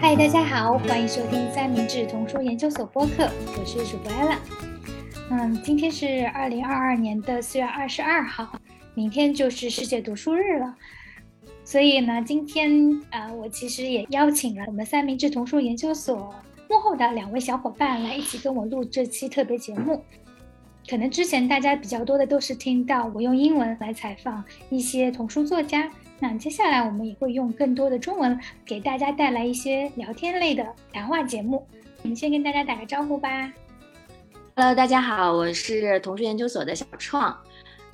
嗨，大家好，欢迎收听三明治童书研究所播客，我是主播 Ella。嗯，今天是二零二二年的四月二十二号，明天就是世界读书日了。所以呢，今天呃，我其实也邀请了我们三明治童书研究所幕后的两位小伙伴来一起跟我录这期特别节目。可能之前大家比较多的都是听到我用英文来采访一些童书作家，那接下来我们也会用更多的中文给大家带来一些聊天类的谈话节目。我们先跟大家打个招呼吧。Hello，大家好，我是童书研究所的小创。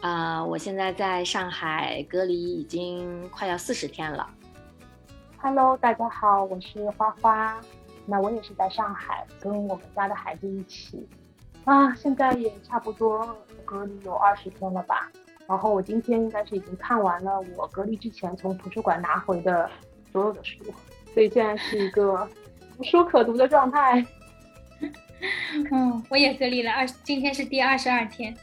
啊，我现在在上海隔离已经快要四十天了。Hello，大家好，我是花花。那我也是在上海，跟我们家的孩子一起。啊，现在也差不多隔离有二十天了吧。然后我今天应该是已经看完了我隔离之前从图书馆拿回的所有的书，所以现在是一个无书可读的状态。嗯，我也隔离了二，今天是第二十二天。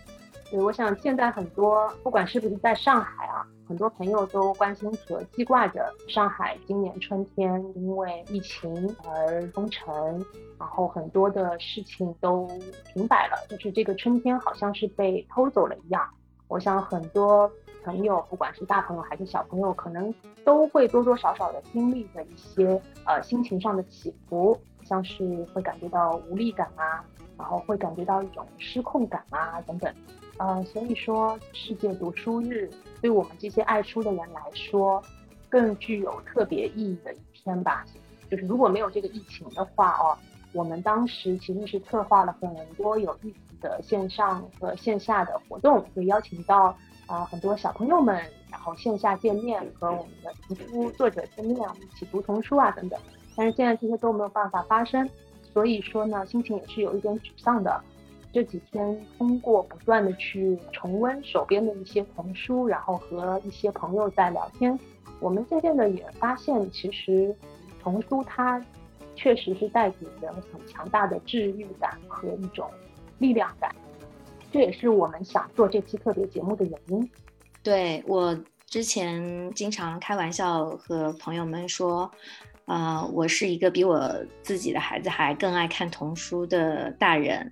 对，我想现在很多不管是不是在上海啊，很多朋友都关心和记挂着上海今年春天因为疫情而封城，然后很多的事情都停摆了，就是这个春天好像是被偷走了一样。我想很多朋友，不管是大朋友还是小朋友，可能都会多多少少的经历着一些呃心情上的起伏，像是会感觉到无力感啊，然后会感觉到一种失控感啊等等。呃，所以说世界读书日对我们这些爱书的人来说，更具有特别意义的一天吧。就是如果没有这个疫情的话哦，我们当时其实是策划了很多有意思的线上和线下的活动，会邀请到啊很多小朋友们，然后线下见面和我们的图书作者见面，一起读童书啊等等。但是现在这些都没有办法发生，所以说呢，心情也是有一点沮丧的。这几天通过不断的去重温手边的一些童书，然后和一些朋友在聊天，我们渐渐的也发现，其实童书它确实是带给人很强大的治愈感和一种力量感，这也是我们想做这期特别节目的原因。对我之前经常开玩笑和朋友们说，啊，我是一个比我自己的孩子还更爱看童书的大人。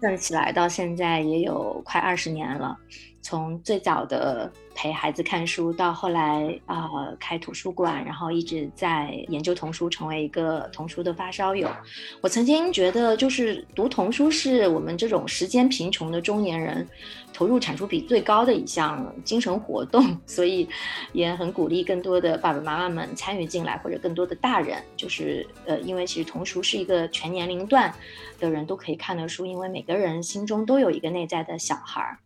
算起来到现在也有快二十年了，从最早的陪孩子看书，到后来啊开图书馆，然后一直在研究童书，成为一个童书的发烧友。我曾经觉得，就是读童书是我们这种时间贫穷的中年人投入产出比最高的一项精神活动，所以也很鼓励更多的爸爸妈妈们参与进来，或者更多的大人，就是呃，因为其实童书是一个全年龄段。的人都可以看的书，因为每个人心中都有一个内在的小孩儿，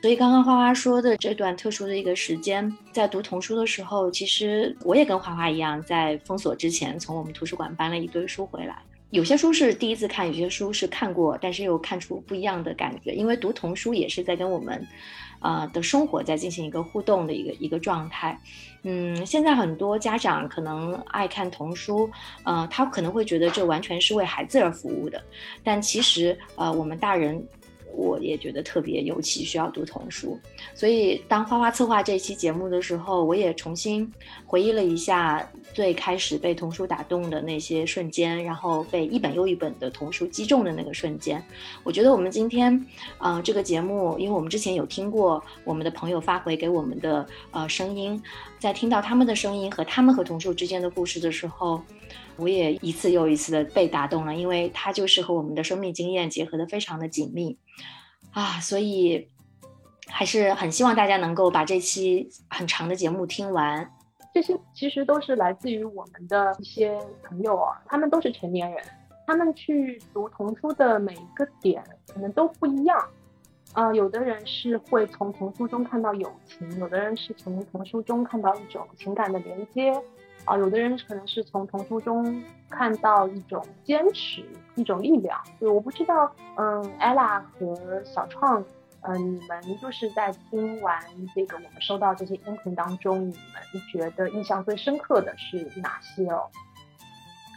所以刚刚花花说的这段特殊的一个时间，在读童书的时候，其实我也跟花花一样，在封锁之前从我们图书馆搬了一堆书回来。有些书是第一次看，有些书是看过，但是又看出不一样的感觉。因为读童书也是在跟我们，呃的生活在进行一个互动的一个一个状态。嗯，现在很多家长可能爱看童书，呃，他可能会觉得这完全是为孩子而服务的，但其实，呃，我们大人。我也觉得特别尤其需要读童书，所以当花花策划这期节目的时候，我也重新回忆了一下最开始被童书打动的那些瞬间，然后被一本又一本的童书击中的那个瞬间。我觉得我们今天，呃，这个节目，因为我们之前有听过我们的朋友发回给我们的呃声音，在听到他们的声音和他们和童书之间的故事的时候。我也一次又一次的被打动了，因为它就是和我们的生命经验结合的非常的紧密，啊，所以还是很希望大家能够把这期很长的节目听完。这些其实都是来自于我们的一些朋友啊，他们都是成年人，他们去读童书的每一个点可能都不一样，啊，有的人是会从童书中看到友情，有的人是从童书中看到一种情感的连接。啊，有的人可能是从童书中看到一种坚持，一种力量。对，我不知道，嗯，ella 和小创呃，你们就是在听完这个我们收到这些音频当中，你们觉得印象最深刻的是哪些哦？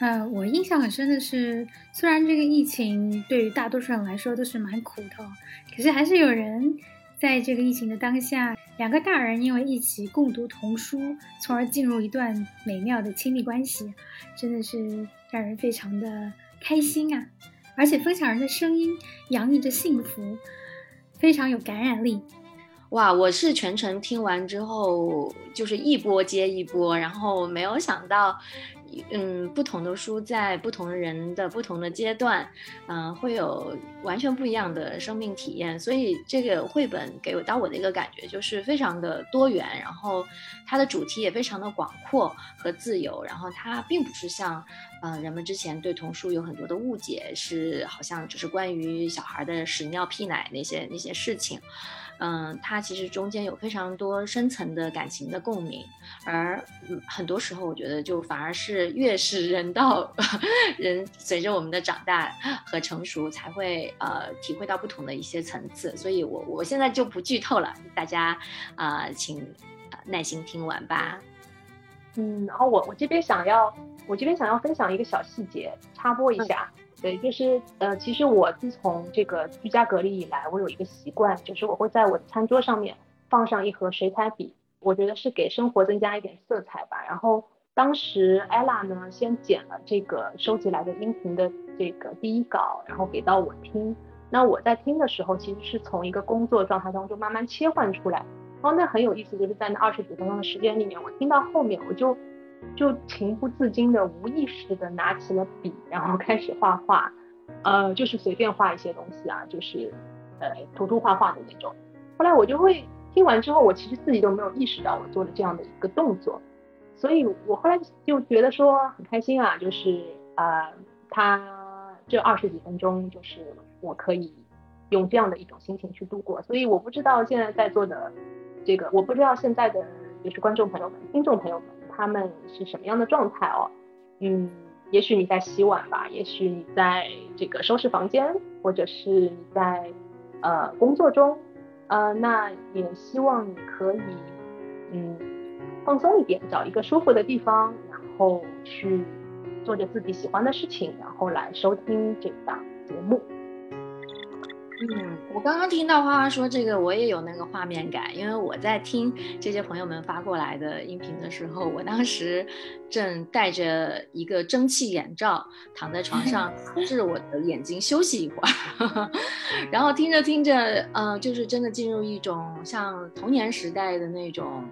呃，我印象很深的是，虽然这个疫情对于大多数人来说都是蛮苦的，可是还是有人在这个疫情的当下，两个大人因为一起共读童书，从而进入一段美妙的亲密关系，真的是让人非常的开心啊！而且分享人的声音洋溢着幸福。非常有感染力，哇！我是全程听完之后，就是一波接一波，然后没有想到，嗯，不同的书在不同人的不同的阶段，嗯，会有完全不一样的生命体验。所以这个绘本给我到我的一个感觉就是非常的多元，然后它的主题也非常的广阔和自由，然后它并不是像。嗯，人们之前对童书有很多的误解，是好像只是关于小孩的屎尿屁奶那些那些事情。嗯，它其实中间有非常多深层的感情的共鸣，而很多时候我觉得就反而是越是人到 人随着我们的长大和成熟，才会呃体会到不同的一些层次。所以我我现在就不剧透了，大家啊，请耐心听完吧。嗯，然后我我这边想要。我这边想要分享一个小细节，插播一下。对，就是呃，其实我自从这个居家隔离以来，我有一个习惯，就是我会在我的餐桌上面放上一盒水彩笔，我觉得是给生活增加一点色彩吧。然后当时 ella 呢，先剪了这个收集来的音频的这个第一稿，然后给到我听。那我在听的时候，其实是从一个工作状态当中慢慢切换出来。然后那很有意思，就是在那二十几分钟的时间里面，我听到后面我就。就情不自禁的、无意识的拿起了笔，然后开始画画，呃，就是随便画一些东西啊，就是呃涂涂画画的那种。后来我就会听完之后，我其实自己都没有意识到我做了这样的一个动作，所以我后来就觉得说很开心啊，就是呃，他这二十几分钟就是我可以用这样的一种心情去度过。所以我不知道现在在座的这个，我不知道现在的就是观众朋友们、听众朋友们。他们是什么样的状态哦？嗯，也许你在洗碗吧，也许你在这个收拾房间，或者是你在呃工作中，呃，那也希望你可以嗯放松一点，找一个舒服的地方，然后去做着自己喜欢的事情，然后来收听这档节目。嗯，我刚刚听到花花说这个，我也有那个画面感，因为我在听这些朋友们发过来的音频的时候，我当时正戴着一个蒸汽眼罩躺在 床上，治我的眼睛休息一会儿，然后听着听着，呃，就是真的进入一种像童年时代的那种，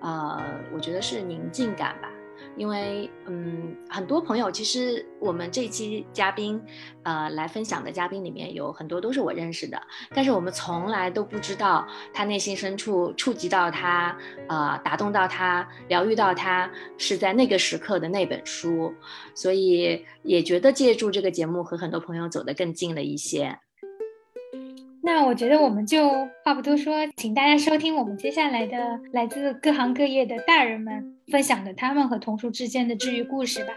呃，我觉得是宁静感吧。因为，嗯，很多朋友其实我们这期嘉宾，呃，来分享的嘉宾里面有很多都是我认识的，但是我们从来都不知道他内心深处触及到他，呃，打动到他，疗愈到他，是在那个时刻的那本书，所以也觉得借助这个节目和很多朋友走得更近了一些。那我觉得我们就话不多说，请大家收听我们接下来的来自各行各业的大人们分享的他们和童书之间的治愈故事吧。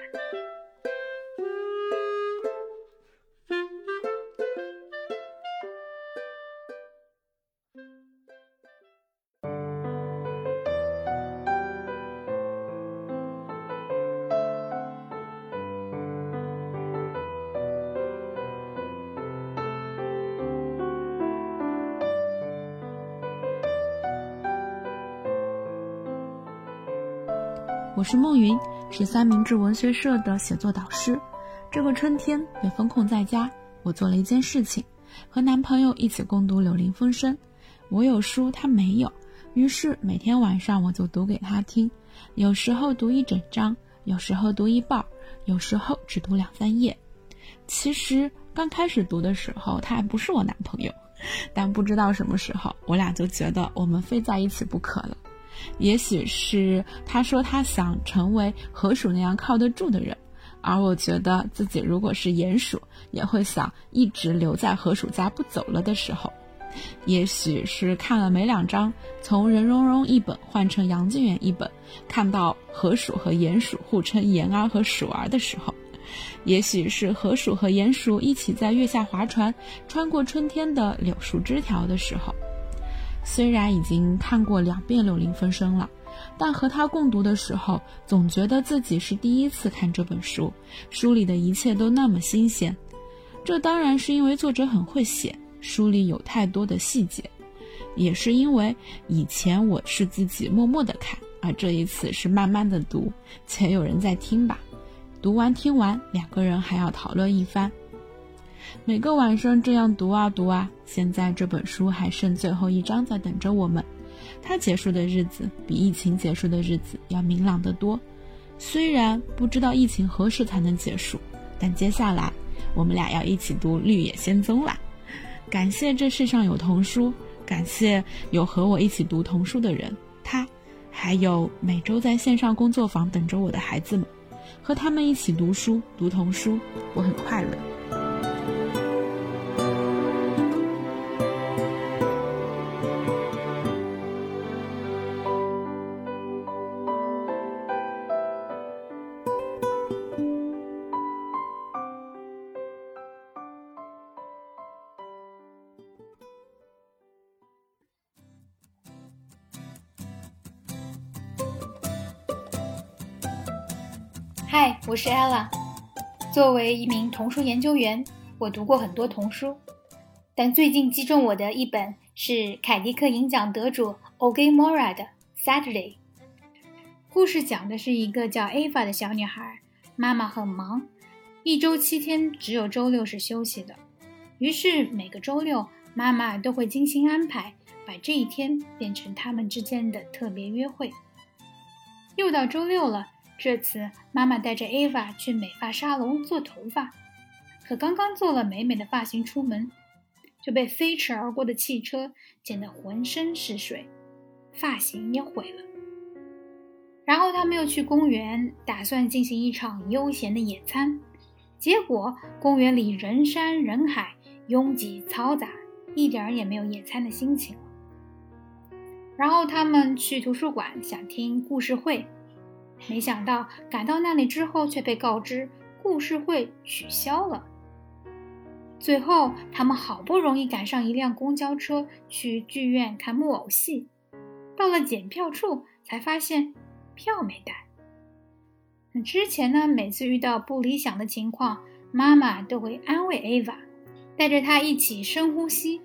我是梦云，是三明治文学社的写作导师。这个春天被封控在家，我做了一件事情，和男朋友一起共读《柳林风声》。我有书，他没有，于是每天晚上我就读给他听。有时候读一整章，有时候读一半，有时候只读两三页。其实刚开始读的时候，他还不是我男朋友，但不知道什么时候，我俩就觉得我们非在一起不可了。也许是他说他想成为河鼠那样靠得住的人，而我觉得自己如果是鼹鼠，也会想一直留在河鼠家不走了的时候。也许是看了没两章，从任溶溶一本换成杨靖远一本，看到河鼠和鼹鼠互称言儿和鼠儿的时候。也许是河鼠和鼹鼠一起在月下划船，穿过春天的柳树枝条的时候。虽然已经看过两遍《柳林风声》了，但和他共读的时候，总觉得自己是第一次看这本书，书里的一切都那么新鲜。这当然是因为作者很会写，书里有太多的细节，也是因为以前我是自己默默的看，而这一次是慢慢的读，且有人在听吧。读完听完，两个人还要讨论一番。每个晚上这样读啊读啊，现在这本书还剩最后一章在等着我们。它结束的日子比疫情结束的日子要明朗得多。虽然不知道疫情何时才能结束，但接下来我们俩要一起读《绿野仙踪》啦。感谢这世上有童书，感谢有和我一起读童书的人，他，还有每周在线上工作坊等着我的孩子们，和他们一起读书读童书，我很快乐。嗨，我是 Ella。作为一名童书研究员，我读过很多童书，但最近击中我的一本是凯迪克银奖得主 Oge Mora 的《Saturday》。故事讲的是一个叫 Ava 的小女孩，妈妈很忙，一周七天只有周六是休息的。于是每个周六，妈妈都会精心安排，把这一天变成他们之间的特别约会。又到周六了。这次妈妈带着 Ava 去美发沙龙做头发，可刚刚做了美美的发型出门，就被飞驰而过的汽车溅得浑身是水，发型也毁了。然后他们又去公园，打算进行一场悠闲的野餐，结果公园里人山人海，拥挤嘈杂，一点儿也没有野餐的心情了。然后他们去图书馆，想听故事会。没想到赶到那里之后，却被告知故事会取消了。最后，他们好不容易赶上一辆公交车去剧院看木偶戏，到了检票处才发现票没带。那之前呢，每次遇到不理想的情况，妈妈都会安慰 Ava，带着她一起深呼吸，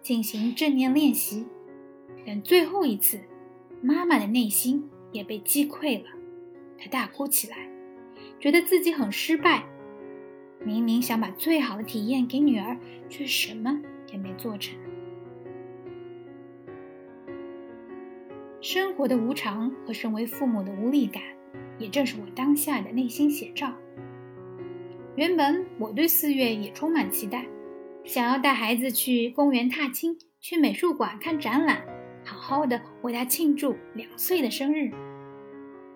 进行正念练习。等最后一次。妈妈的内心也被击溃了，她大哭起来，觉得自己很失败。明明想把最好的体验给女儿，却什么也没做成。生活的无常和身为父母的无力感，也正是我当下的内心写照。原本我对四月也充满期待，想要带孩子去公园踏青，去美术馆看展览。好好的为他庆祝两岁的生日，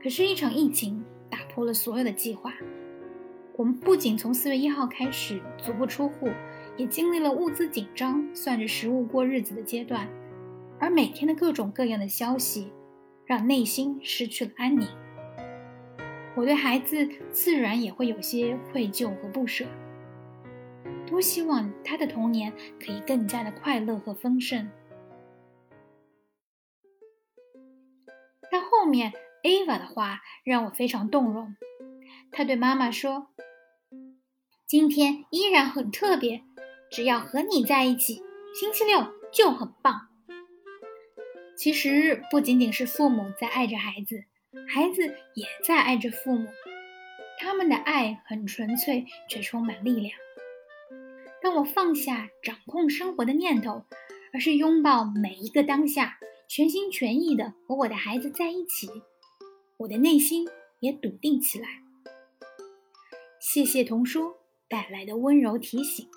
可是，一场疫情打破了所有的计划。我们不仅从四月一号开始足不出户，也经历了物资紧张、算着食物过日子的阶段。而每天的各种各样的消息，让内心失去了安宁。我对孩子自然也会有些愧疚和不舍。多希望他的童年可以更加的快乐和丰盛。后面 Ava 的话让我非常动容。他对妈妈说：“今天依然很特别，只要和你在一起，星期六就很棒。”其实不仅仅是父母在爱着孩子，孩子也在爱着父母。他们的爱很纯粹，却充满力量。当我放下掌控生活的念头，而是拥抱每一个当下。全心全意的和我的孩子在一起，我的内心也笃定起来。谢谢童书带来的温柔提醒。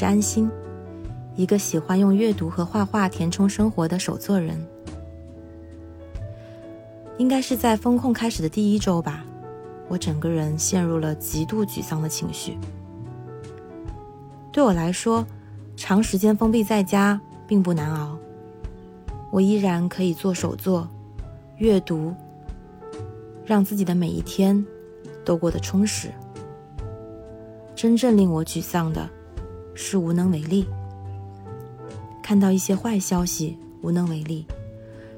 是安心，一个喜欢用阅读和画画填充生活的手作人。应该是在风控开始的第一周吧，我整个人陷入了极度沮丧的情绪。对我来说，长时间封闭在家并不难熬，我依然可以做手作、阅读，让自己的每一天都过得充实。真正令我沮丧的，是无能为力。看到一些坏消息，无能为力；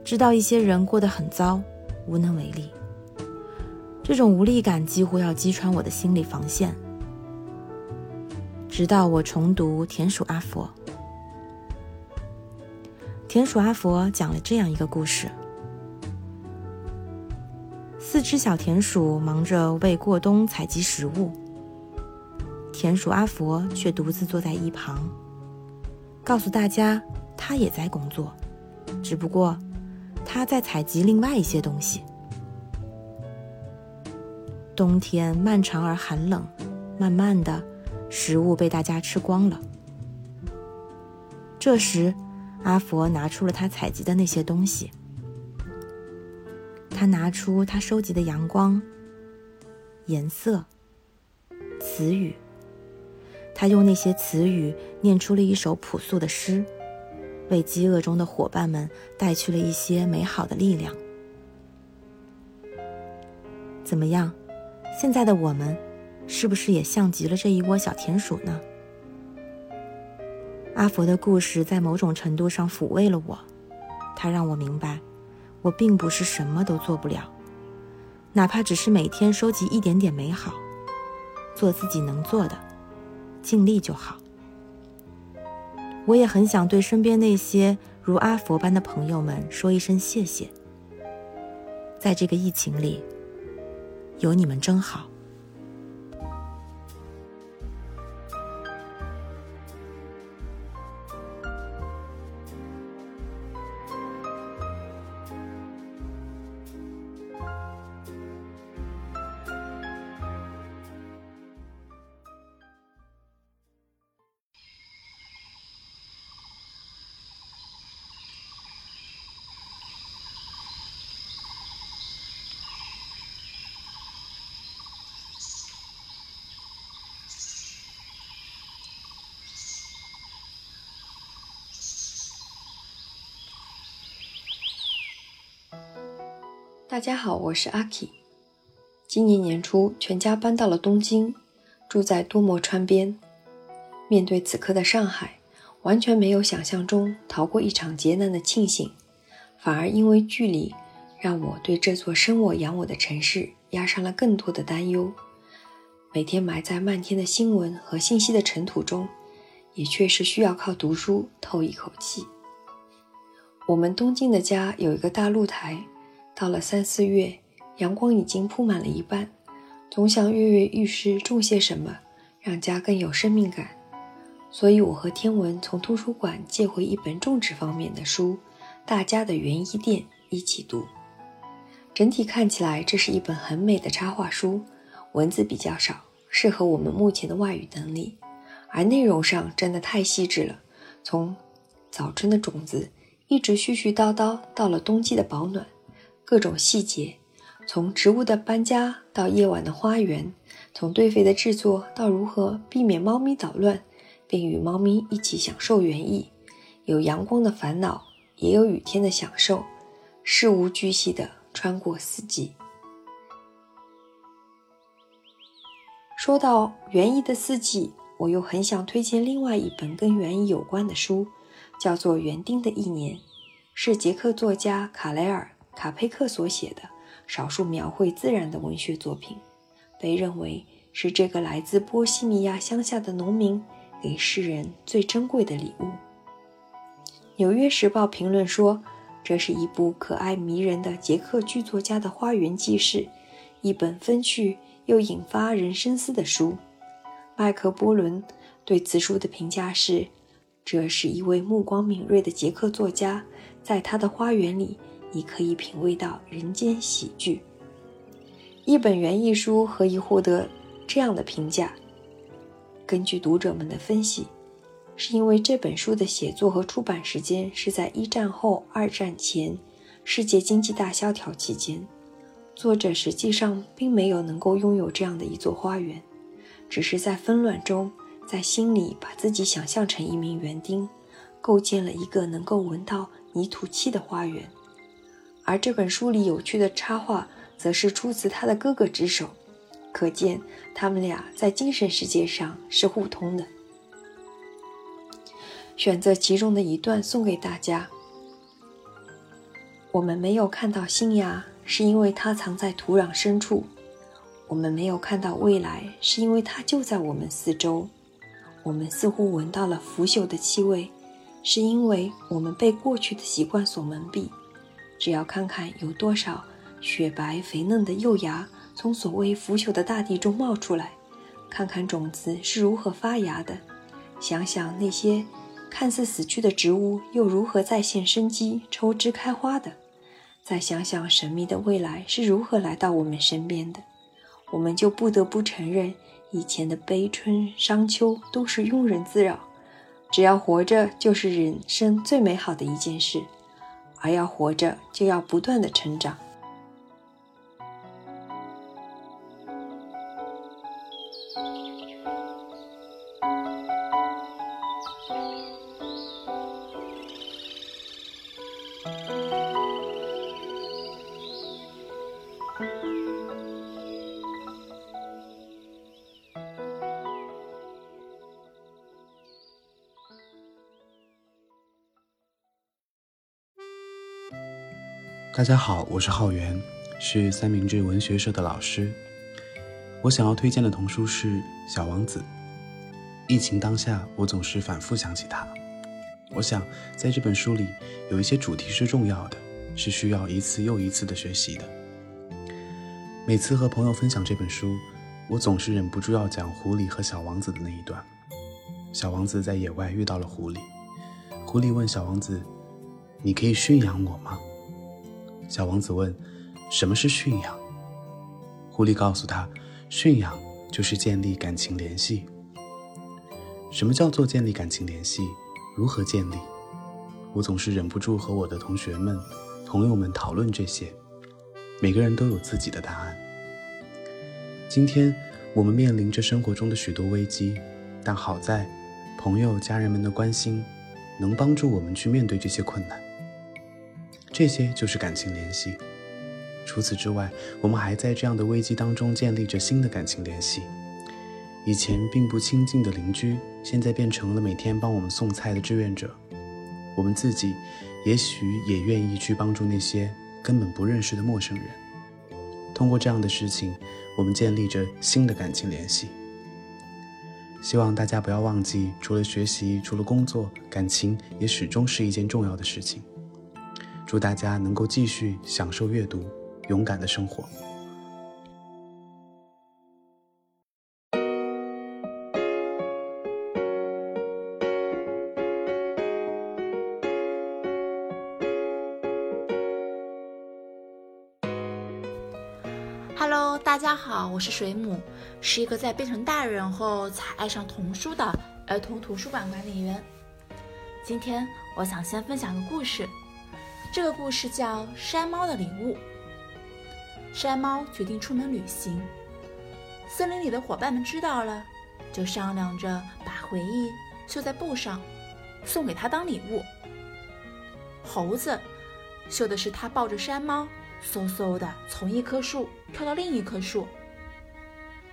知道一些人过得很糟。无能为力，这种无力感几乎要击穿我的心理防线。直到我重读《田鼠阿佛》，田鼠阿佛讲了这样一个故事：四只小田鼠忙着为过冬采集食物，田鼠阿佛却独自坐在一旁，告诉大家他也在工作，只不过。他在采集另外一些东西。冬天漫长而寒冷，慢慢的，食物被大家吃光了。这时，阿佛拿出了他采集的那些东西。他拿出他收集的阳光、颜色、词语。他用那些词语念出了一首朴素的诗。为饥饿中的伙伴们带去了一些美好的力量。怎么样？现在的我们，是不是也像极了这一窝小田鼠呢？阿佛的故事在某种程度上抚慰了我，它让我明白，我并不是什么都做不了，哪怕只是每天收集一点点美好，做自己能做的，尽力就好。我也很想对身边那些如阿佛般的朋友们说一声谢谢。在这个疫情里，有你们真好。大家好，我是阿 K。今年年初，全家搬到了东京，住在多摩川边。面对此刻的上海，完全没有想象中逃过一场劫难的庆幸，反而因为距离，让我对这座生我养我的城市压上了更多的担忧。每天埋在漫天的新闻和信息的尘土中，也确实需要靠读书透一口气。我们东京的家有一个大露台。到了三四月，阳光已经铺满了一半，总想跃跃欲试种些什么，让家更有生命感。所以，我和天文从图书馆借回一本种植方面的书《大家的园艺店》一起读。整体看起来，这是一本很美的插画书，文字比较少，适合我们目前的外语能力。而内容上真的太细致了，从早春的种子，一直絮絮叨叨到了冬季的保暖。各种细节，从植物的搬家到夜晚的花园，从堆肥的制作到如何避免猫咪捣乱，并与猫咪一起享受园艺，有阳光的烦恼，也有雨天的享受，事无巨细地穿过四季。说到园艺的四季，我又很想推荐另外一本跟园艺有关的书，叫做《园丁的一年》，是捷克作家卡雷尔。卡佩克所写的少数描绘自然的文学作品，被认为是这个来自波西米亚乡下的农民给世人最珍贵的礼物。《纽约时报》评论说，这是一部可爱迷人的捷克剧作家的花园记事，一本风趣又引发人深思的书。麦克波伦对此书的评价是：这是一位目光敏锐的捷克作家，在他的花园里。你可以品味到人间喜剧。一本园艺书何以获得这样的评价？根据读者们的分析，是因为这本书的写作和出版时间是在一战后、二战前，世界经济大萧条期间。作者实际上并没有能够拥有这样的一座花园，只是在纷乱中，在心里把自己想象成一名园丁，构建了一个能够闻到泥土气的花园。而这本书里有趣的插画，则是出自他的哥哥之手。可见，他们俩在精神世界上是互通的。选择其中的一段送给大家。我们没有看到新芽，是因为它藏在土壤深处；我们没有看到未来，是因为它就在我们四周。我们似乎闻到了腐朽的气味，是因为我们被过去的习惯所蒙蔽。只要看看有多少雪白肥嫩的幼芽。从所谓腐朽的大地中冒出来，看看种子是如何发芽的，想想那些看似死去的植物又如何再现生机、抽枝开花的，再想想神秘的未来是如何来到我们身边的，我们就不得不承认，以前的悲春伤秋都是庸人自扰。只要活着，就是人生最美好的一件事，而要活着，就要不断的成长。大家好，我是浩源，是三明治文学社的老师。我想要推荐的童书是《小王子》。疫情当下，我总是反复想起它。我想，在这本书里，有一些主题是重要的，是需要一次又一次的学习的。每次和朋友分享这本书，我总是忍不住要讲狐狸和小王子的那一段。小王子在野外遇到了狐狸，狐狸问小王子：“你可以驯养我吗？”小王子问：“什么是驯养？”狐狸告诉他：“驯养就是建立感情联系。”什么叫做建立感情联系？如何建立？我总是忍不住和我的同学们、朋友们讨论这些。每个人都有自己的答案。今天我们面临着生活中的许多危机，但好在朋友、家人们的关心，能帮助我们去面对这些困难。这些就是感情联系。除此之外，我们还在这样的危机当中建立着新的感情联系。以前并不亲近的邻居，现在变成了每天帮我们送菜的志愿者。我们自己，也许也愿意去帮助那些根本不认识的陌生人。通过这样的事情，我们建立着新的感情联系。希望大家不要忘记，除了学习，除了工作，感情也始终是一件重要的事情。祝大家能够继续享受阅读，勇敢的生活。Hello，大家好，我是水母，是一个在变成大人后才爱上童书的儿童图书馆管理员。今天我想先分享个故事。这个故事叫《山猫的礼物》。山猫决定出门旅行，森林里的伙伴们知道了，就商量着把回忆绣在布上，送给他当礼物。猴子绣的是他抱着山猫，嗖嗖的从一棵树跳到另一棵树。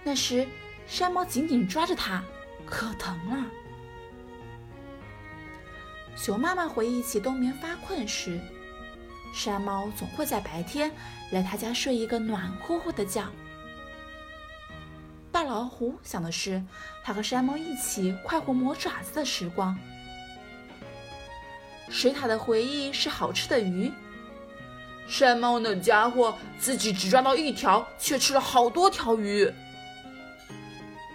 那时，山猫紧紧抓着它，可疼了。熊妈妈回忆起冬眠发困时。山猫总会在白天来他家睡一个暖乎乎的觉。大老虎想的是他和山猫一起快活磨爪子的时光。水獭的回忆是好吃的鱼。山猫那家伙自己只抓到一条，却吃了好多条鱼。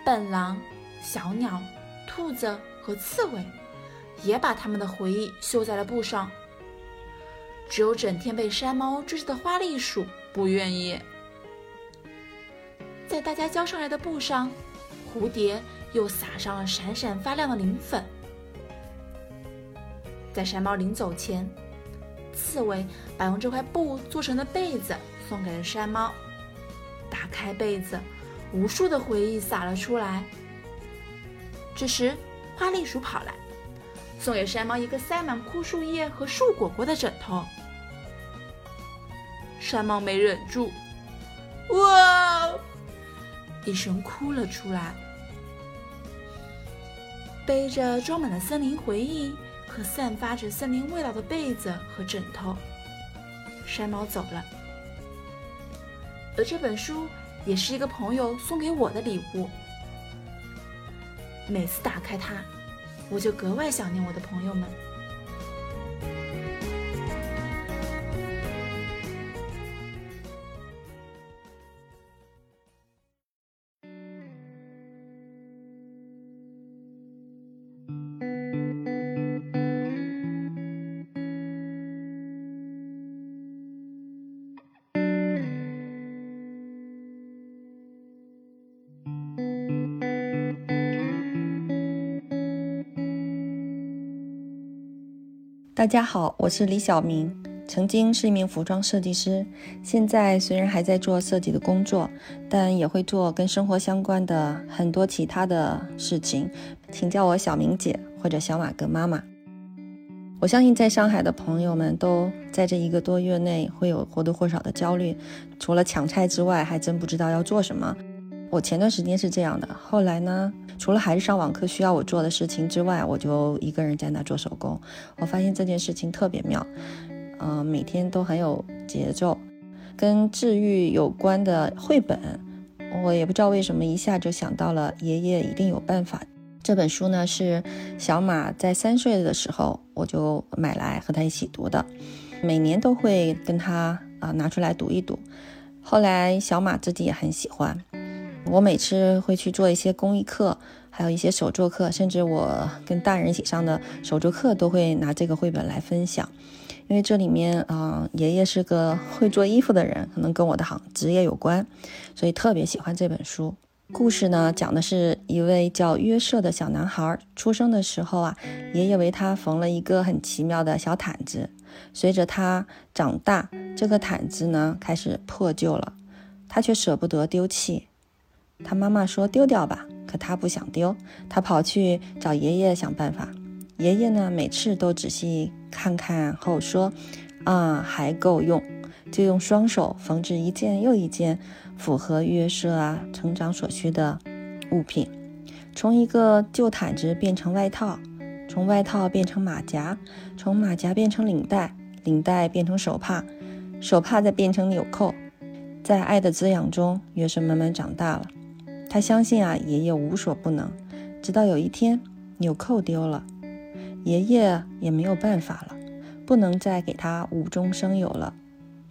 笨狼、小鸟、兔子和刺猬也把他们的回忆绣在了布上。只有整天被山猫追着的花栗鼠不愿意。在大家交上来的布上，蝴蝶又撒上了闪闪发亮的磷粉。在山猫临走前，刺猬把用这块布做成的被子送给了山猫。打开被子，无数的回忆洒了出来。这时，花栗鼠跑来，送给山猫一个塞满枯树叶和树果果的枕头。山猫没忍住，哇！一声哭了出来。背着装满了森林回忆和散发着森林味道的被子和枕头，山猫走了。而这本书也是一个朋友送给我的礼物。每次打开它，我就格外想念我的朋友们。大家好，我是李小明，曾经是一名服装设计师，现在虽然还在做设计的工作，但也会做跟生活相关的很多其他的事情，请叫我小明姐或者小马哥妈妈。我相信在上海的朋友们都在这一个多月内会有或多或少的焦虑，除了抢菜之外，还真不知道要做什么。我前段时间是这样的，后来呢？除了孩子上网课需要我做的事情之外，我就一个人在那做手工。我发现这件事情特别妙，嗯，每天都很有节奏。跟治愈有关的绘本，我也不知道为什么一下就想到了《爷爷一定有办法》这本书呢，是小马在三岁的时候我就买来和他一起读的，每年都会跟他啊拿出来读一读。后来小马自己也很喜欢。我每次会去做一些公益课，还有一些手作课，甚至我跟大人一起上的手作课，都会拿这个绘本来分享。因为这里面啊，爷爷是个会做衣服的人，可能跟我的行职业有关，所以特别喜欢这本书。故事呢，讲的是一位叫约瑟的小男孩出生的时候啊，爷爷为他缝了一个很奇妙的小毯子。随着他长大，这个毯子呢开始破旧了，他却舍不得丢弃。他妈妈说丢掉吧，可他不想丢，他跑去找爷爷想办法。爷爷呢，每次都仔细看看后说：“啊，还够用。”就用双手缝制一件又一件符合约瑟啊成长所需的物品，从一个旧毯子变成外套，从外套变成马甲，从马甲变成领带，领带变成手帕，手帕再变成纽扣。在爱的滋养中，约瑟慢慢长大了。他相信啊，爷爷无所不能。直到有一天，纽扣丢了，爷爷也没有办法了，不能再给他无中生有了。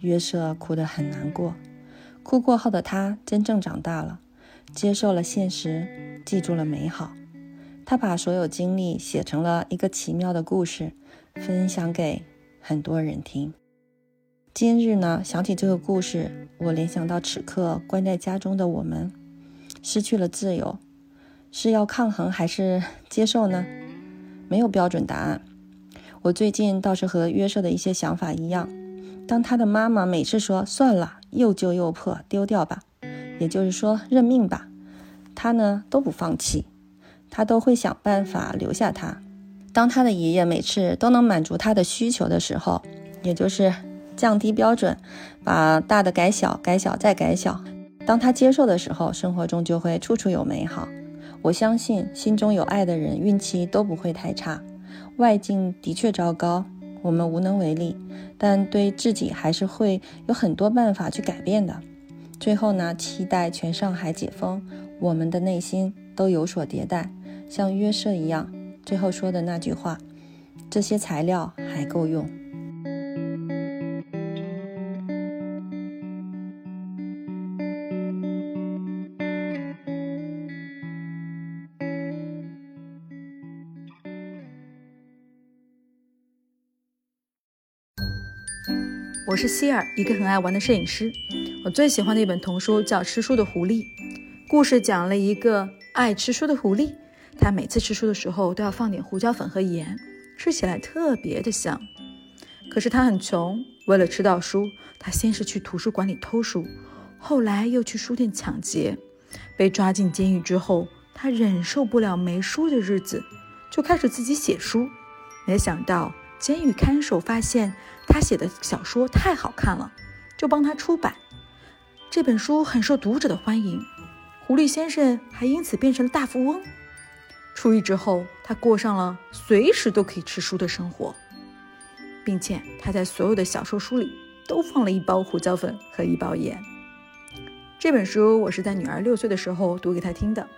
约瑟哭得很难过。哭过后的他真正长大了，接受了现实，记住了美好。他把所有经历写成了一个奇妙的故事，分享给很多人听。今日呢，想起这个故事，我联想到此刻关在家中的我们。失去了自由，是要抗衡还是接受呢？没有标准答案。我最近倒是和约瑟的一些想法一样。当他的妈妈每次说“算了，又旧又破，丢掉吧”，也就是说认命吧，他呢都不放弃，他都会想办法留下他。当他的爷爷每次都能满足他的需求的时候，也就是降低标准，把大的改小，改小再改小。当他接受的时候，生活中就会处处有美好。我相信心中有爱的人，运气都不会太差。外境的确糟糕，我们无能为力，但对自己还是会有很多办法去改变的。最后呢，期待全上海解封，我们的内心都有所迭代，像约瑟一样，最后说的那句话：这些材料还够用。我是希尔，一个很爱玩的摄影师。我最喜欢的一本童书叫《吃书的狐狸》，故事讲了一个爱吃书的狐狸，它每次吃书的时候都要放点胡椒粉和盐，吃起来特别的香。可是他很穷，为了吃到书，他先是去图书馆里偷书，后来又去书店抢劫。被抓进监狱之后，他忍受不了没书的日子，就开始自己写书。没想到监狱看守发现他写的小说太好看了，就帮他出版。这本书很受读者的欢迎，狐狸先生还因此变成了大富翁。出狱之后，他过上了随时都可以吃书的生活。并且他在所有的小说书里都放了一包胡椒粉和一包盐。这本书我是在女儿六岁的时候读给她听的，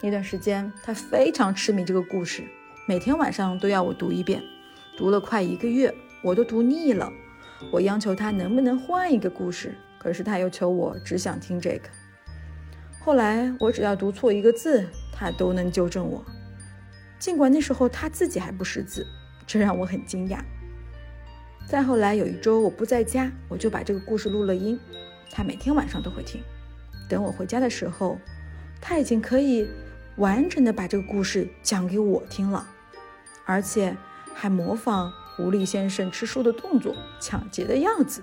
那段时间她非常痴迷这个故事，每天晚上都要我读一遍，读了快一个月，我都读腻了。我央求他能不能换一个故事，可是他又求我只想听这个。后来我只要读错一个字，他都能纠正我，尽管那时候他自己还不识字，这让我很惊讶。再后来有一周我不在家，我就把这个故事录了音，他每天晚上都会听。等我回家的时候，他已经可以完整的把这个故事讲给我听了，而且还模仿狐狸先生吃书的动作、抢劫的样子。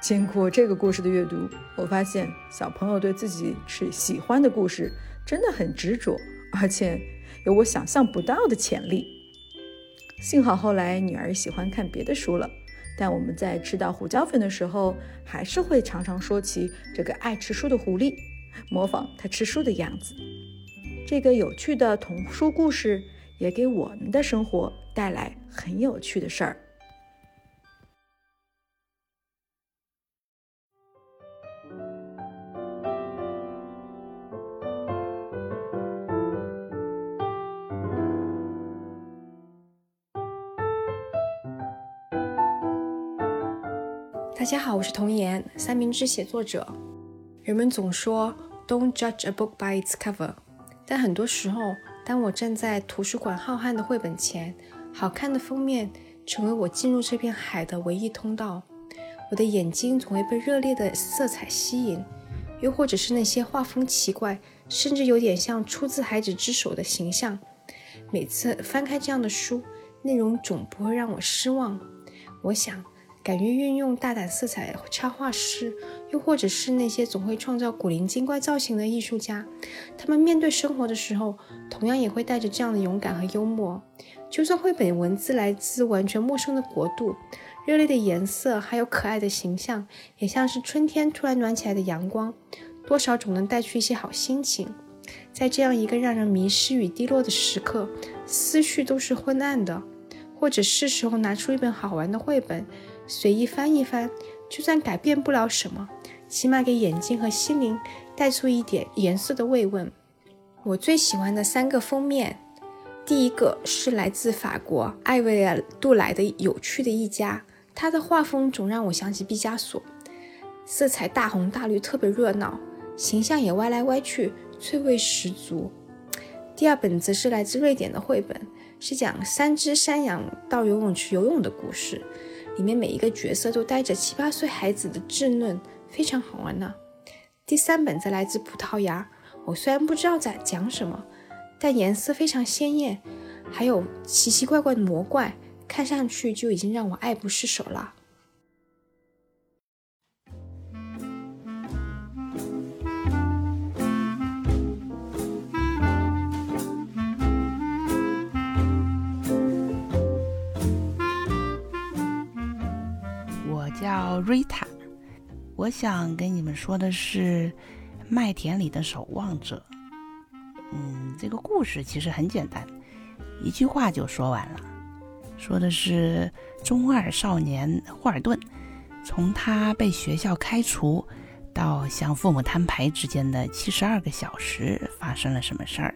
经过这个故事的阅读，我发现小朋友对自己是喜欢的故事真的很执着，而且有我想象不到的潜力。幸好后来女儿喜欢看别的书了，但我们在吃到胡椒粉的时候，还是会常常说起这个爱吃书的狐狸，模仿他吃书的样子。这个有趣的童书故事，也给我们的生活带来很有趣的事儿。大家好，我是童言，三明治写作者。人们总说 "Don't judge a book by its cover"，但很多时候，当我站在图书馆浩瀚的绘本前，好看的封面成为我进入这片海的唯一通道。我的眼睛总会被热烈的色彩吸引，又或者是那些画风奇怪，甚至有点像出自孩子之手的形象。每次翻开这样的书，内容总不会让我失望。我想。敢于运用大胆色彩插画师，又或者是那些总会创造古灵精怪造型的艺术家，他们面对生活的时候，同样也会带着这样的勇敢和幽默。就算绘本文字来自完全陌生的国度，热烈的颜色还有可爱的形象，也像是春天突然暖起来的阳光，多少总能带去一些好心情。在这样一个让人迷失与低落的时刻，思绪都是昏暗的，或者是时候拿出一本好玩的绘本。随意翻一翻，就算改变不了什么，起码给眼睛和心灵带出一点颜色的慰问。我最喜欢的三个封面，第一个是来自法国艾薇尔杜莱的有趣的一家，他的画风总让我想起毕加索，色彩大红大绿，特别热闹，形象也歪来歪去，趣味十足。第二本则是来自瑞典的绘本，是讲三只山羊到游泳池游泳的故事。里面每一个角色都带着七八岁孩子的稚嫩，非常好玩呢。第三本则来自葡萄牙，我虽然不知道在讲什么，但颜色非常鲜艳，还有奇奇怪怪的魔怪，看上去就已经让我爱不释手了。叫 Rita，我想跟你们说的是《麦田里的守望者》。嗯，这个故事其实很简单，一句话就说完了。说的是中二少年霍尔顿，从他被学校开除到向父母摊牌之间的七十二个小时发生了什么事儿。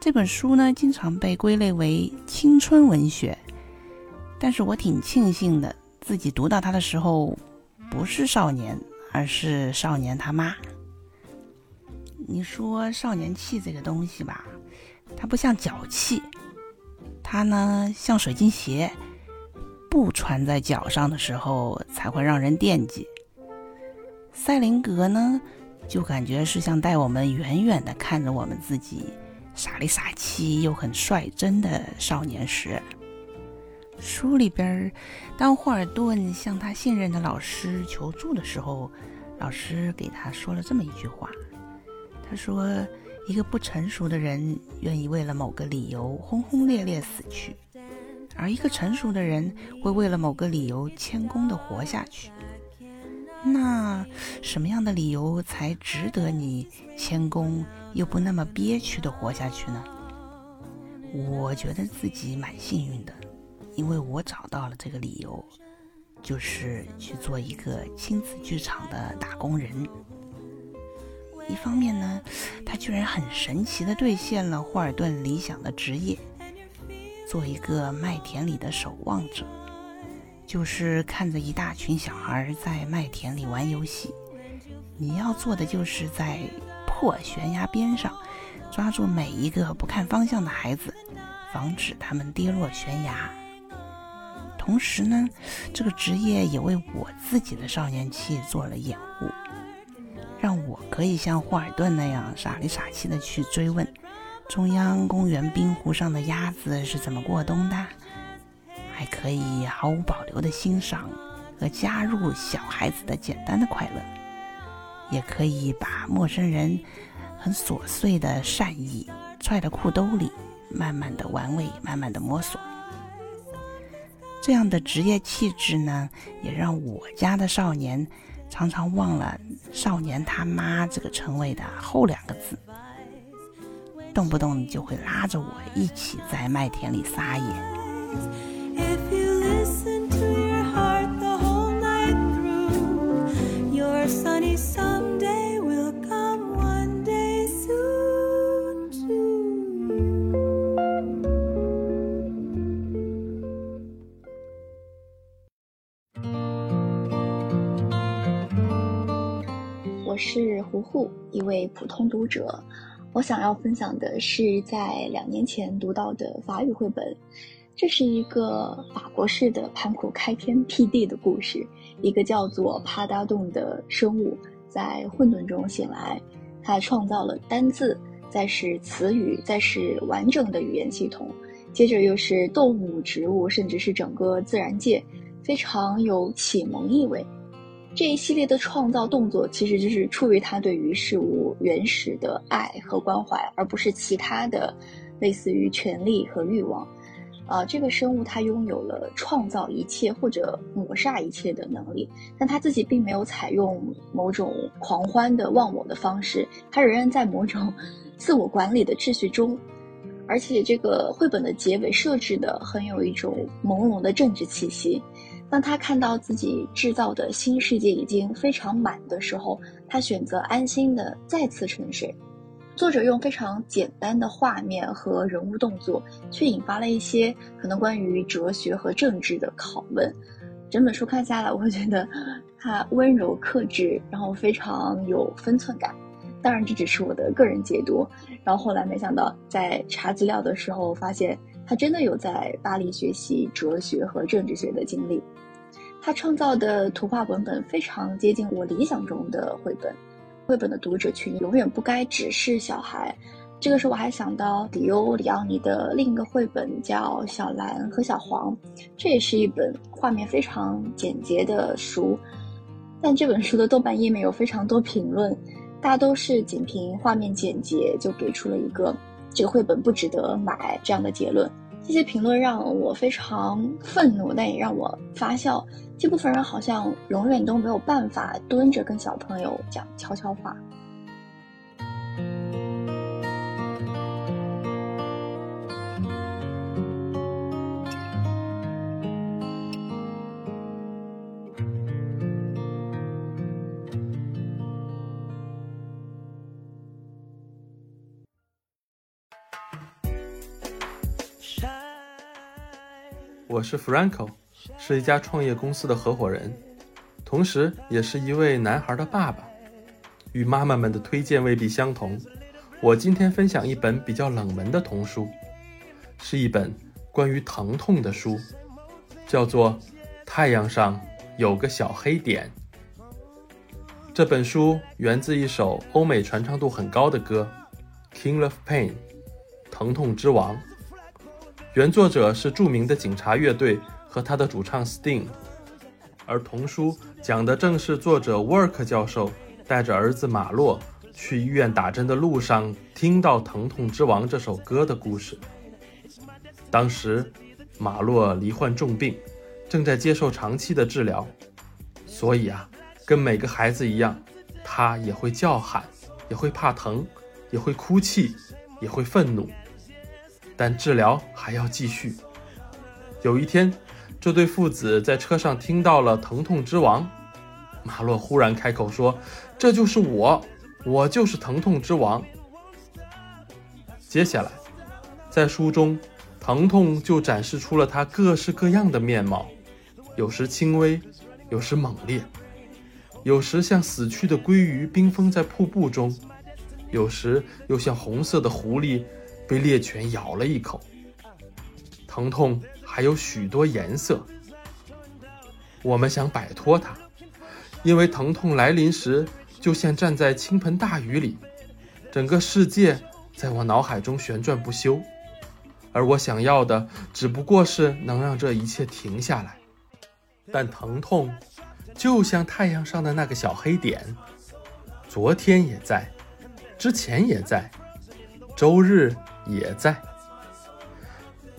这本书呢，经常被归类为青春文学，但是我挺庆幸的。自己读到他的时候，不是少年，而是少年他妈。你说少年气这个东西吧，它不像脚气，它呢像水晶鞋，不穿在脚上的时候才会让人惦记。赛林格呢，就感觉是像带我们远远的看着我们自己傻里傻气又很率真的少年时。书里边，当霍尔顿向他信任的老师求助的时候，老师给他说了这么一句话：“他说，一个不成熟的人愿意为了某个理由轰轰烈烈死去，而一个成熟的人会为了某个理由谦恭地活下去。那什么样的理由才值得你谦恭又不那么憋屈地活下去呢？我觉得自己蛮幸运的。”因为我找到了这个理由，就是去做一个亲子剧场的打工人。一方面呢，他居然很神奇的兑现了霍尔顿理想的职业，做一个麦田里的守望者，就是看着一大群小孩在麦田里玩游戏，你要做的就是在破悬崖边上抓住每一个不看方向的孩子，防止他们跌落悬崖。同时呢，这个职业也为我自己的少年气做了掩护，让我可以像霍尔顿那样傻里傻气的去追问中央公园冰湖上的鸭子是怎么过冬的，还可以毫无保留的欣赏和加入小孩子的简单的快乐，也可以把陌生人很琐碎的善意揣到裤兜里，慢慢的玩味，慢慢的摸索。这样的职业气质呢，也让我家的少年常常忘了“少年他妈”这个称谓的后两个字，动不动就会拉着我一起在麦田里撒野。户，一位普通读者。我想要分享的是在两年前读到的法语绘本。这是一个法国式的盘古开天辟地的故事。一个叫做帕达洞的生物在混沌中醒来，他创造了单字，再是词语，再是完整的语言系统，接着又是动物、植物，甚至是整个自然界，非常有启蒙意味。这一系列的创造动作，其实就是出于他对于事物原始的爱和关怀，而不是其他的，类似于权力和欲望。啊，这个生物它拥有了创造一切或者抹杀一切的能力，但他自己并没有采用某种狂欢的忘我的方式，他仍然在某种 自我管理的秩序中。而且，这个绘本的结尾设置的很有一种朦胧的政治气息。当他看到自己制造的新世界已经非常满的时候，他选择安心的再次沉睡。作者用非常简单的画面和人物动作，却引发了一些可能关于哲学和政治的拷问。整本书看下来，我觉得他温柔克制，然后非常有分寸感。当然，这只是我的个人解读。然后后来没想到，在查资料的时候发现，他真的有在巴黎学习哲学和政治学的经历。他创造的图画文本非常接近我理想中的绘本，绘本的读者群永远不该只是小孩。这个时候我还想到迪欧·里奥尼的另一个绘本叫《小蓝和小黄》，这也是一本画面非常简洁的书，但这本书的豆瓣页面有非常多评论，大都是仅凭画面简洁就给出了一个这个绘本不值得买这样的结论。这些评论让我非常愤怒，但也让我发笑。这部分人好像永远都没有办法蹲着跟小朋友讲悄悄话。我是 Franco，是一家创业公司的合伙人，同时也是一位男孩的爸爸。与妈妈们的推荐未必相同，我今天分享一本比较冷门的童书，是一本关于疼痛的书，叫做《太阳上有个小黑点》。这本书源自一首欧美传唱度很高的歌，《King of Pain》，疼痛之王。原作者是著名的警察乐队和他的主唱 Sting，而童书讲的正是作者沃尔克教授带着儿子马洛去医院打针的路上听到《疼痛之王》这首歌的故事。当时，马洛罹患重病，正在接受长期的治疗，所以啊。跟每个孩子一样，他也会叫喊，也会怕疼，也会哭泣，也会愤怒。但治疗还要继续。有一天，这对父子在车上听到了《疼痛之王》，马洛忽然开口说：“这就是我，我就是疼痛之王。”接下来，在书中，疼痛就展示出了他各式各样的面貌，有时轻微，有时猛烈。有时像死去的鲑鱼冰封在瀑布中，有时又像红色的狐狸被猎犬咬了一口。疼痛还有许多颜色，我们想摆脱它，因为疼痛来临时就像站在倾盆大雨里，整个世界在我脑海中旋转不休，而我想要的只不过是能让这一切停下来。但疼痛。就像太阳上的那个小黑点，昨天也在，之前也在，周日也在。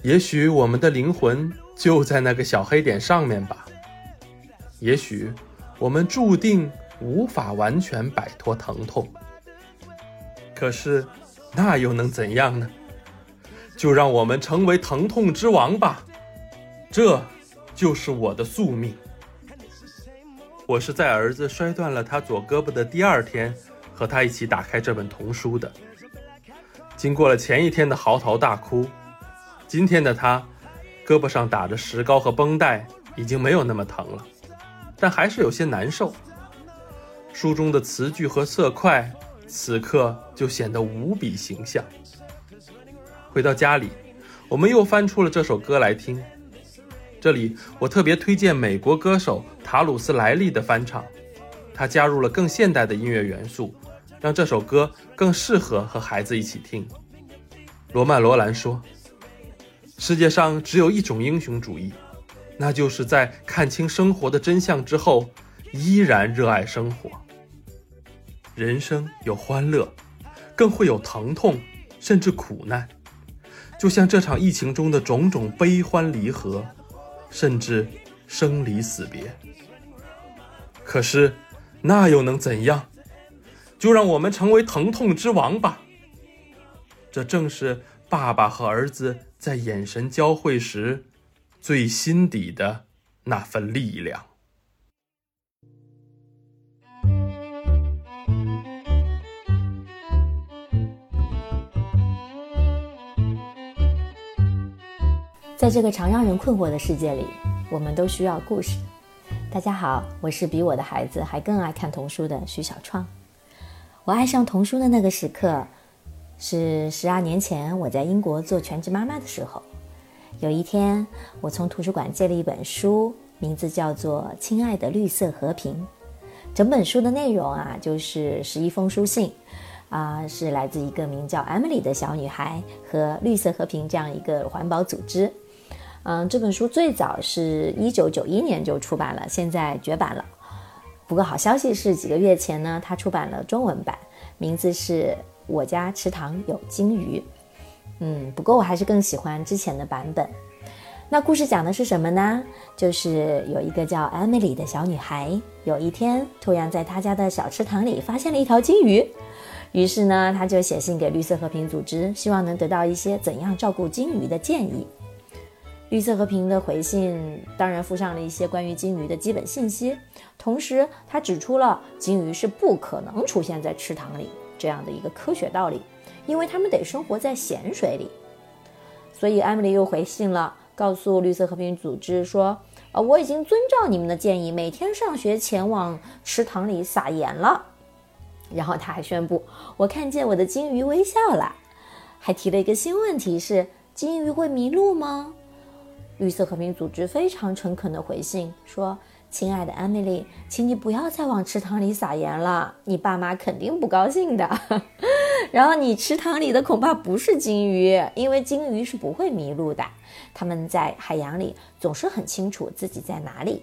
也许我们的灵魂就在那个小黑点上面吧。也许我们注定无法完全摆脱疼痛。可是，那又能怎样呢？就让我们成为疼痛之王吧。这就是我的宿命。我是在儿子摔断了他左胳膊的第二天，和他一起打开这本童书的。经过了前一天的嚎啕大哭，今天的他，胳膊上打着石膏和绷带，已经没有那么疼了，但还是有些难受。书中的词句和色块，此刻就显得无比形象。回到家里，我们又翻出了这首歌来听。这里我特别推荐美国歌手塔鲁斯莱利的翻唱，他加入了更现代的音乐元素，让这首歌更适合和孩子一起听。罗曼·罗兰说：“世界上只有一种英雄主义，那就是在看清生活的真相之后，依然热爱生活。人生有欢乐，更会有疼痛，甚至苦难，就像这场疫情中的种种悲欢离合。”甚至生离死别，可是那又能怎样？就让我们成为疼痛之王吧。这正是爸爸和儿子在眼神交汇时最心底的那份力量。在这个常让人困惑的世界里，我们都需要故事。大家好，我是比我的孩子还更爱看童书的徐小创。我爱上童书的那个时刻，是十二年前我在英国做全职妈妈的时候。有一天，我从图书馆借了一本书，名字叫做《亲爱的绿色和平》。整本书的内容啊，就是十一封书信，啊，是来自一个名叫 Emily 的小女孩和绿色和平这样一个环保组织。嗯，这本书最早是一九九一年就出版了，现在绝版了。不过好消息是，几个月前呢，它出版了中文版，名字是《我家池塘有金鱼》。嗯，不过我还是更喜欢之前的版本。那故事讲的是什么呢？就是有一个叫 Emily 的小女孩，有一天突然在她家的小池塘里发现了一条金鱼，于是呢，她就写信给绿色和平组织，希望能得到一些怎样照顾金鱼的建议。绿色和平的回信当然附上了一些关于金鱼的基本信息，同时他指出了金鱼是不可能出现在池塘里这样的一个科学道理，因为他们得生活在咸水里。所以艾米丽又回信了，告诉绿色和平组织说：“呃，我已经遵照你们的建议，每天上学前往池塘里撒盐了。”然后他还宣布：“我看见我的金鱼微笑了。”还提了一个新问题：是金鱼会迷路吗？绿色和平组织非常诚恳地回信说：“亲爱的 Emily，请你不要再往池塘里撒盐了，你爸妈肯定不高兴的。然后你池塘里的恐怕不是金鱼，因为金鱼是不会迷路的，它们在海洋里总是很清楚自己在哪里。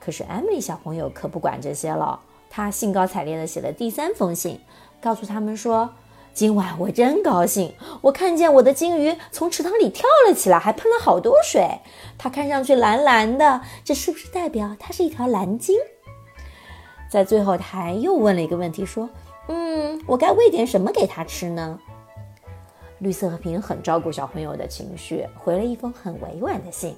可是 Emily 小朋友可不管这些了，她兴高采烈地写了第三封信，告诉他们说。今晚我真高兴，我看见我的金鱼从池塘里跳了起来，还喷了好多水。它看上去蓝蓝的，这是不是代表它是一条蓝鲸？在最后，他还又问了一个问题，说：“嗯，我该喂点什么给它吃呢？”绿色和平很照顾小朋友的情绪，回了一封很委婉的信，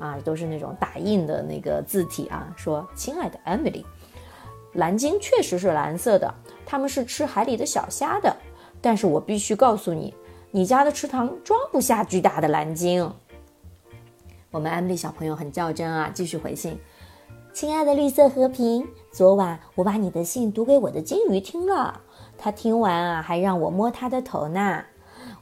啊，都是那种打印的那个字体啊，说：“亲爱的 Emily，蓝鲸确实是蓝色的，它们是吃海里的小虾的。”但是我必须告诉你，你家的池塘装不下巨大的蓝鲸。我们安利小朋友很较真啊，继续回信：亲爱的绿色和平，昨晚我把你的信读给我的金鱼听了，他听完啊，还让我摸他的头呢，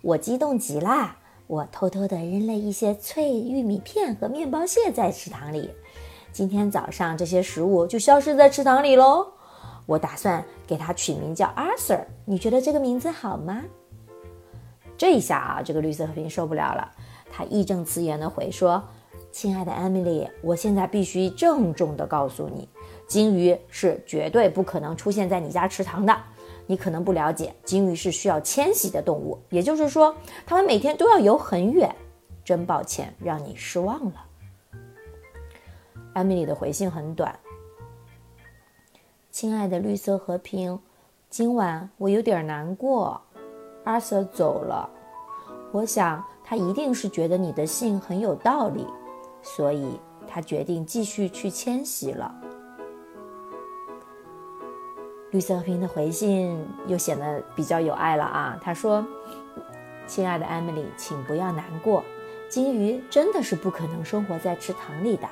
我激动极啦！我偷偷的扔了一些脆玉米片和面包屑在池塘里，今天早上这些食物就消失在池塘里喽。我打算给他取名叫 Arthur，你觉得这个名字好吗？这一下啊，这个绿色和平受不了了，他义正辞严地回说：“亲爱的 Emily，我现在必须郑重地告诉你，金鱼是绝对不可能出现在你家池塘的。你可能不了解，金鱼是需要迁徙的动物，也就是说，它们每天都要游很远。真抱歉，让你失望了。”Emily 的回信很短。亲爱的绿色和平，今晚我有点难过。阿瑟走了，我想他一定是觉得你的信很有道理，所以他决定继续去迁徙了。绿色和平的回信又显得比较有爱了啊！他说：“亲爱的 Emily，请不要难过，金鱼真的是不可能生活在池塘里的。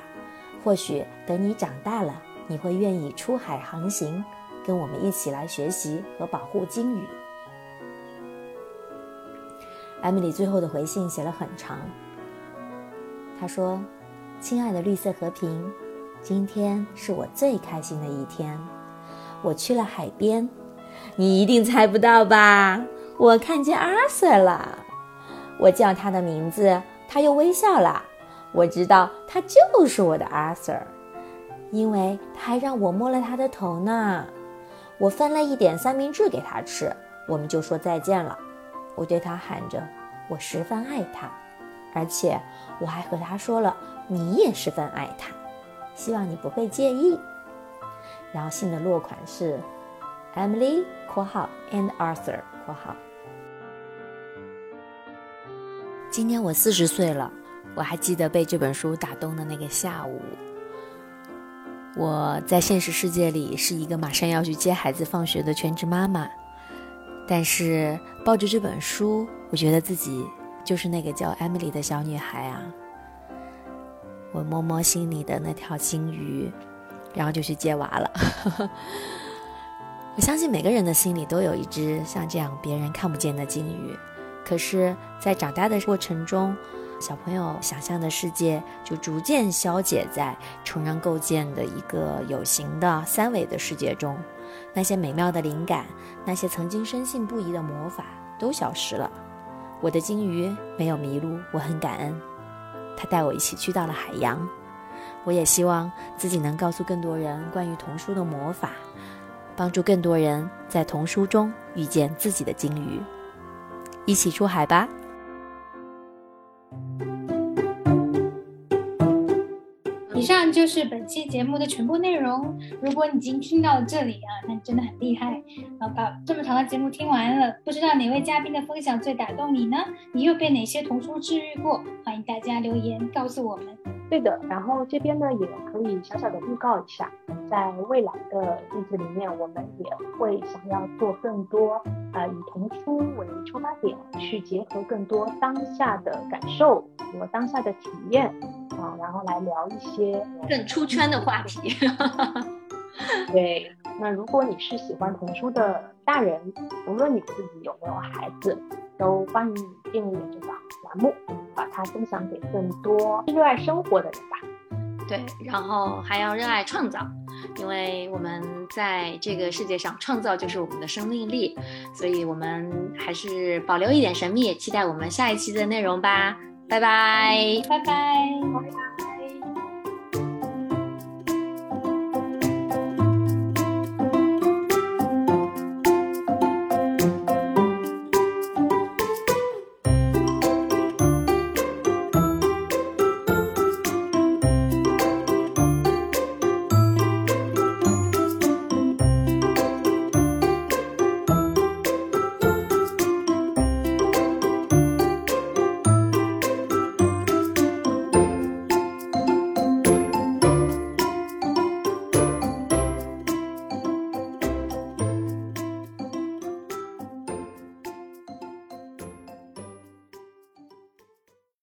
或许等你长大了。”你会愿意出海航行，跟我们一起来学习和保护鲸鱼。艾米丽最后的回信写了很长。她说：“亲爱的绿色和平，今天是我最开心的一天。我去了海边，你一定猜不到吧？我看见阿 Sir 了。我叫他的名字，他又微笑了。我知道他就是我的阿 Sir。”因为他还让我摸了他的头呢，我分了一点三明治给他吃，我们就说再见了。我对他喊着：“我十分爱他，而且我还和他说了，你也十分爱他，希望你不会介意。”然后信的落款是 Emily（ 括号 and Arthur（ 括号）。今年我四十岁了，我还记得被这本书打动的那个下午。我在现实世界里是一个马上要去接孩子放学的全职妈妈，但是抱着这本书，我觉得自己就是那个叫 Emily 的小女孩啊。我摸摸心里的那条金鱼，然后就去接娃了。我相信每个人的心里都有一只像这样别人看不见的金鱼，可是，在长大的过程中。小朋友想象的世界就逐渐消解在成人构建的一个有形的三维的世界中，那些美妙的灵感，那些曾经深信不疑的魔法都消失了。我的金鱼没有迷路，我很感恩，它带我一起去到了海洋。我也希望自己能告诉更多人关于童书的魔法，帮助更多人在童书中遇见自己的金鱼。一起出海吧！上就是本期节目的全部内容。如果你已经听到了这里啊，那你真的很厉害啊！把这么长的节目听完了，不知道哪位嘉宾的分享最打动你呢？你又被哪些童书治愈过？欢迎大家留言告诉我们。对的，然后这边呢也可以小小的预告一下，在未来的日子里面，我们也会想要做更多呃，以童书为出发点，去结合更多当下的感受和当下的体验。啊，然后来聊一些更出圈的话题。对，那如果你是喜欢童书的大人，无论你自己有没有孩子，都欢迎你订阅这档栏目，把它分享给更多热爱生活的人吧。对，然后还要热爱创造，因为我们在这个世界上创造就是我们的生命力，所以我们还是保留一点神秘，期待我们下一期的内容吧。拜拜，拜拜。